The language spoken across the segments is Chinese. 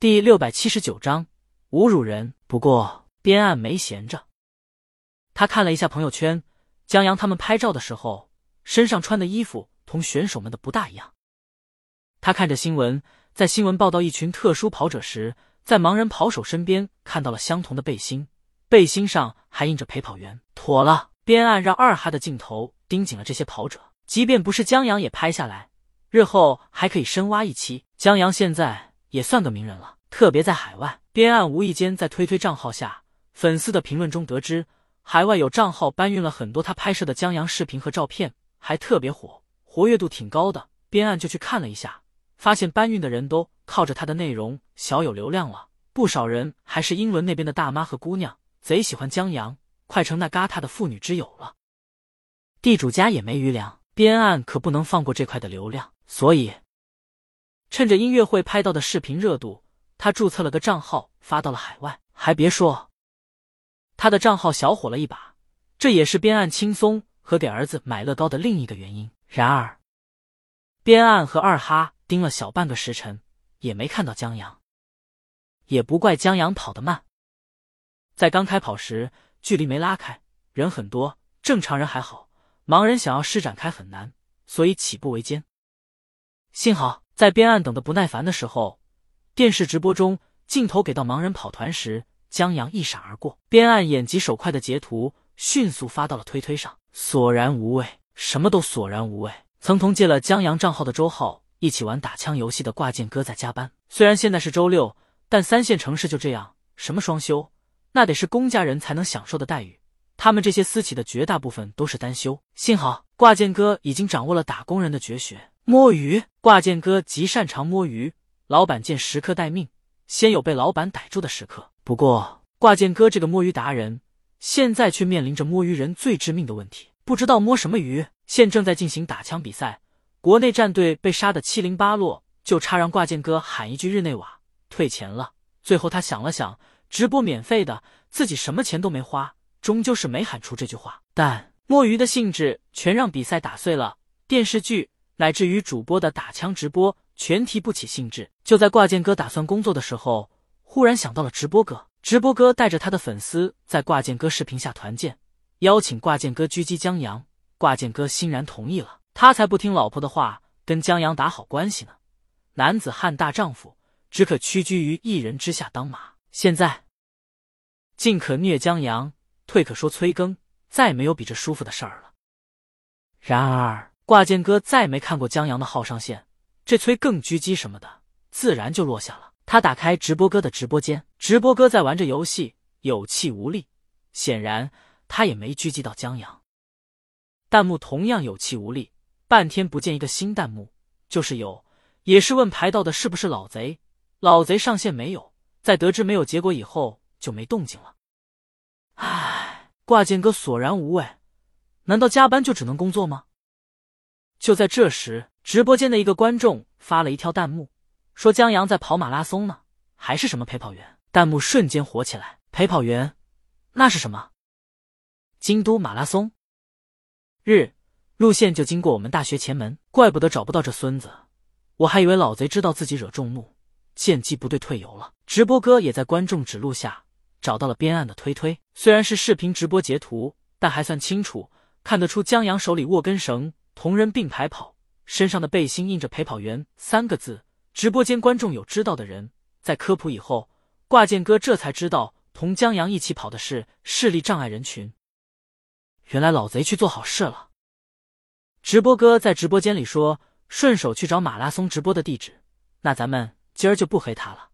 第六百七十九章侮辱人。不过边岸没闲着，他看了一下朋友圈，江阳他们拍照的时候身上穿的衣服同选手们的不大一样。他看着新闻，在新闻报道一群特殊跑者时，在盲人跑手身边看到了相同的背心，背心上还印着陪跑员。妥了，边岸让二哈的镜头盯紧了这些跑者，即便不是江阳也拍下来，日后还可以深挖一期。江阳现在也算个名人了，特别在海外。边岸无意间在推推账号下粉丝的评论中得知，海外有账号搬运了很多他拍摄的江阳视频和照片，还特别火，活跃度挺高的。边岸就去看了一下。发现搬运的人都靠着他的内容小有流量了，不少人还是英伦那边的大妈和姑娘，贼喜欢江阳，快成那旮沓的妇女之友了。地主家也没余粮，边岸可不能放过这块的流量，所以趁着音乐会拍到的视频热度，他注册了个账号发到了海外。还别说，他的账号小火了一把，这也是边岸轻松和给儿子买乐高的另一个原因。然而，边岸和二哈。盯了小半个时辰，也没看到江阳。也不怪江阳跑得慢，在刚开跑时距离没拉开，人很多，正常人还好，盲人想要施展开很难，所以起步为艰。幸好在边岸等的不耐烦的时候，电视直播中镜头给到盲人跑团时，江阳一闪而过，边岸眼疾手快的截图迅速发到了推推上。索然无味，什么都索然无味。曾同借了江阳账号的周浩。一起玩打枪游戏的挂件哥在加班。虽然现在是周六，但三线城市就这样，什么双休，那得是公家人才能享受的待遇。他们这些私企的绝大部分都是单休。幸好挂件哥已经掌握了打工人的绝学——摸鱼。挂件哥极擅长摸鱼，老板见时刻待命，先有被老板逮住的时刻。不过挂件哥这个摸鱼达人，现在却面临着摸鱼人最致命的问题：不知道摸什么鱼。现正在进行打枪比赛。国内战队被杀的七零八落，就差让挂件哥喊一句日内瓦退钱了。最后他想了想，直播免费的，自己什么钱都没花，终究是没喊出这句话。但摸鱼的性质全让比赛打碎了，电视剧乃至于主播的打枪直播全提不起兴致。就在挂件哥打算工作的时候，忽然想到了直播哥。直播哥带着他的粉丝在挂件哥视频下团建，邀请挂件哥狙击江阳，挂件哥欣然同意了。他才不听老婆的话，跟江阳打好关系呢。男子汉大丈夫，只可屈居于一人之下当马。现在进可虐江阳，退可说催更，再没有比这舒服的事儿了。然而挂件哥再没看过江阳的号上线，这催更狙击什么的，自然就落下了。他打开直播哥的直播间，直播哥在玩着游戏，有气无力，显然他也没狙击到江阳。弹幕同样有气无力。半天不见一个新弹幕，就是有，也是问排到的是不是老贼。老贼上线没有？在得知没有结果以后，就没动静了。唉，挂件哥索然无味。难道加班就只能工作吗？就在这时，直播间的一个观众发了一条弹幕，说江阳在跑马拉松呢，还是什么陪跑员？弹幕瞬间火起来。陪跑员？那是什么？京都马拉松？日。路线就经过我们大学前门，怪不得找不到这孙子，我还以为老贼知道自己惹众怒，见机不对退游了。直播哥也在观众指路下找到了边岸的推推，虽然是视频直播截图，但还算清楚，看得出江阳手里握根绳，同人并排跑，身上的背心印着“陪跑员”三个字。直播间观众有知道的人，在科普以后，挂件哥这才知道同江阳一起跑的是视力障碍人群。原来老贼去做好事了。直播哥在直播间里说：“顺手去找马拉松直播的地址，那咱们今儿就不黑他了。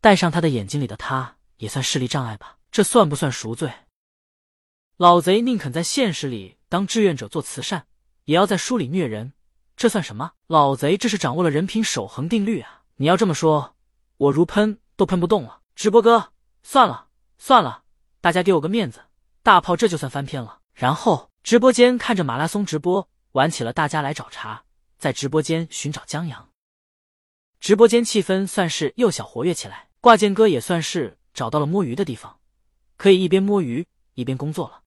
戴上他的眼睛里的他，也算视力障碍吧？这算不算赎罪？老贼宁肯在现实里当志愿者做慈善，也要在书里虐人，这算什么？老贼这是掌握了人品守恒定律啊！你要这么说，我如喷都喷不动了。直播哥，算了算了，大家给我个面子，大炮这就算翻篇了。然后。”直播间看着马拉松直播，玩起了大家来找茬，在直播间寻找江阳。直播间气氛算是又小活跃起来，挂件哥也算是找到了摸鱼的地方，可以一边摸鱼一边工作了，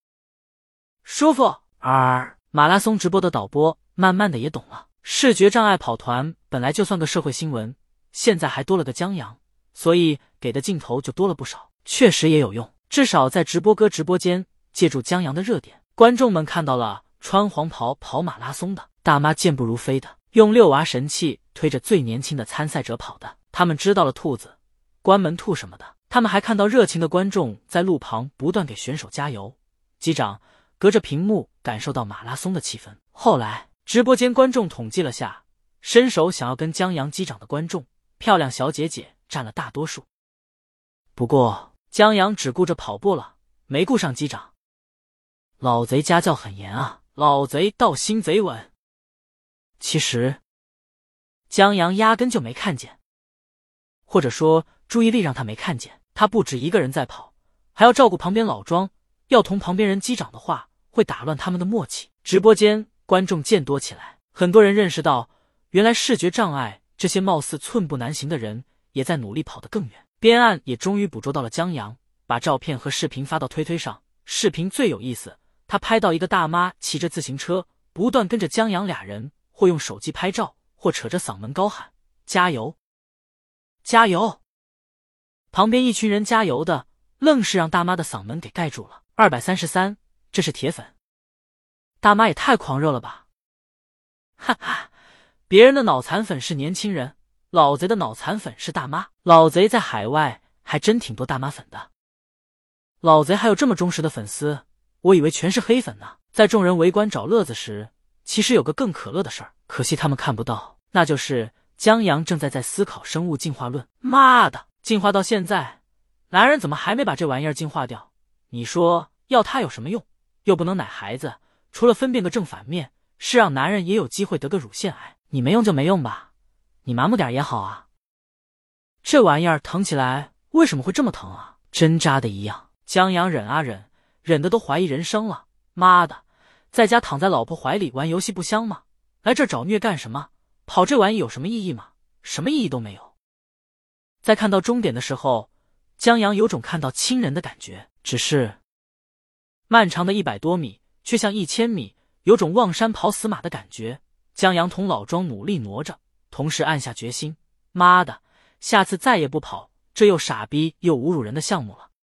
舒服。啊马拉松直播的导播慢慢的也懂了，视觉障碍跑团本来就算个社会新闻，现在还多了个江阳，所以给的镜头就多了不少。确实也有用，至少在直播哥直播间借助江阳的热点，观众们看到了穿黄袍跑马拉松的大妈健步如飞的，用遛娃神器推着最年轻的参赛者跑的。他们知道了兔子、关门兔什么的。他们还看到热情的观众在路旁不断给选手加油。机长隔着屏幕感受到马拉松的气氛。后来直播间观众统计了下，伸手想要跟江阳击掌的观众，漂亮小姐姐占了大多数。不过。江阳只顾着跑步了，没顾上击掌。老贼家教很严啊，老贼道心贼稳。其实江阳压根就没看见，或者说注意力让他没看见。他不止一个人在跑，还要照顾旁边老庄。要同旁边人击掌的话，会打乱他们的默契。直播间观众渐多起来，很多人认识到，原来视觉障碍这些貌似寸步难行的人，也在努力跑得更远。边岸也终于捕捉到了江阳，把照片和视频发到推推上。视频最有意思，他拍到一个大妈骑着自行车，不断跟着江阳俩人，或用手机拍照，或扯着嗓门高喊“加油，加油”。旁边一群人加油的，愣是让大妈的嗓门给盖住了。二百三十三，这是铁粉，大妈也太狂热了吧！哈哈，别人的脑残粉是年轻人。老贼的脑残粉是大妈，老贼在海外还真挺多大妈粉的。老贼还有这么忠实的粉丝，我以为全是黑粉呢。在众人围观找乐子时，其实有个更可乐的事儿，可惜他们看不到，那就是江阳正在在思考生物进化论。妈的，进化到现在，男人怎么还没把这玩意儿进化掉？你说要它有什么用？又不能奶孩子，除了分辨个正反面，是让男人也有机会得个乳腺癌。你没用就没用吧。你麻木点也好啊，这玩意儿疼起来为什么会这么疼啊？针扎的一样。江阳忍啊忍，忍的都怀疑人生了。妈的，在家躺在老婆怀里玩游戏不香吗？来这找虐干什么？跑这玩意有什么意义吗？什么意义都没有。在看到终点的时候，江阳有种看到亲人的感觉。只是漫长的一百多米，却像一千米，有种望山跑死马的感觉。江阳同老庄努力挪着。同时暗下决心，妈的，下次再也不跑这又傻逼又侮辱人的项目了。